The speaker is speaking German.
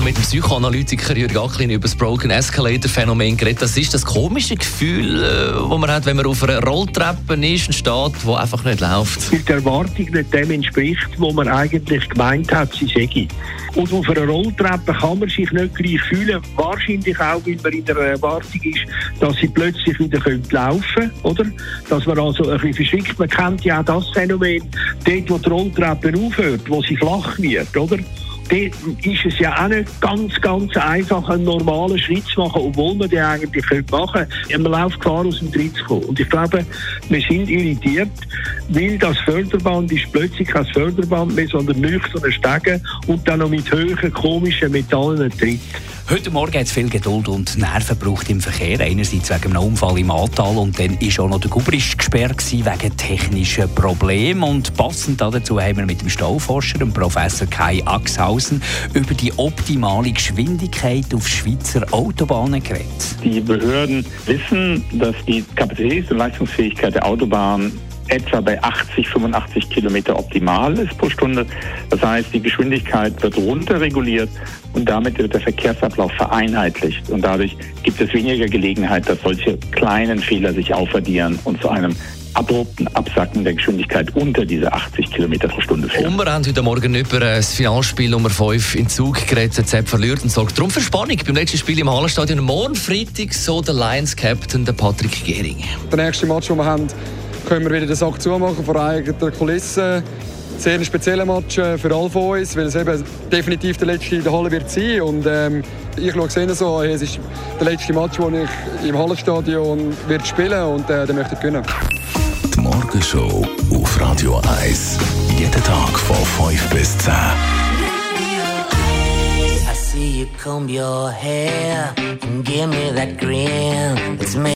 wir mit dem Psychoanalytiker Jürgen Acklin über das Broken Escalator Phänomen geredet. Das ist das komische Gefühl, das man hat, wenn man auf einer Rolltreppe ist und steht, die einfach nicht läuft. Weil die Erwartung nicht dem entspricht, wo man eigentlich gemeint hat, sie sei. Und auf einer Rolltreppe kann man sich nicht gleich fühlen. Wahrscheinlich auch, weil man in der Erwartung ist, dass sie plötzlich wieder laufen können, oder? Dass man also ein bisschen verschickt. Man kennt ja auch das Phänomen, dort, wo die Rolltreppe aufhört, wo sie flach wird, oder? Dort ist es ja auch nicht ganz, ganz einfach, einen normalen Schritt zu machen, obwohl man den eigentlich machen könnte. Man läuft Gefahr, aus dem Tritt zu kommen. Und ich glaube, wir sind irritiert, weil das Förderband ist plötzlich kein Förderband mehr, sondern nüchterne Stege und dann noch mit höheren, komischen metallenen Tritt. Heute Morgen hat es viel Geduld und Nerven gebraucht im Verkehr. Einerseits wegen einem Unfall im Ahrtal und dann war auch noch der Gubrist gesperrt wegen technischen Problemen. Und passend dazu haben wir mit dem Stauforscher, dem Professor Kai Axhausen, über die optimale Geschwindigkeit auf Schweizer Autobahnen geredet. Die Behörden wissen, dass die Kapazitäts- und Leistungsfähigkeit der Autobahn etwa bei 80, 85 Kilometer optimal ist pro Stunde. Das heißt, die Geschwindigkeit wird runterreguliert und damit wird der Verkehrsablauf vereinheitlicht. Und dadurch gibt es weniger Gelegenheit, dass solche kleinen Fehler sich aufaddieren und zu einem abrupten Absacken der Geschwindigkeit unter diese 80 Kilometer pro Stunde führen. Und wir haben heute Morgen über das Finalspiel Nummer 5 in Zug geredet. Sepp verliert und sorgt darum für Spannung beim letzten Spiel im Hallenstadion. Morgen Freitag so der Lions-Captain, der Patrick Gehring. Der nächste Match, den wir haben, können wir wieder den Sack zumachen vor eigener Kulisse. Sehr ein spezieller Match äh, für alle von uns, weil es eben definitiv der letzte in der Halle wird sein. Und ähm, ich schaue es so, es ist der letzte Match, den ich im Hallenstadion wird spielen und äh, den möchte ich gewinnen. Die Morgenshow auf Radio 1. Jeden Tag von 5 bis 10. I see you comb your hair and give me that grin. It's me.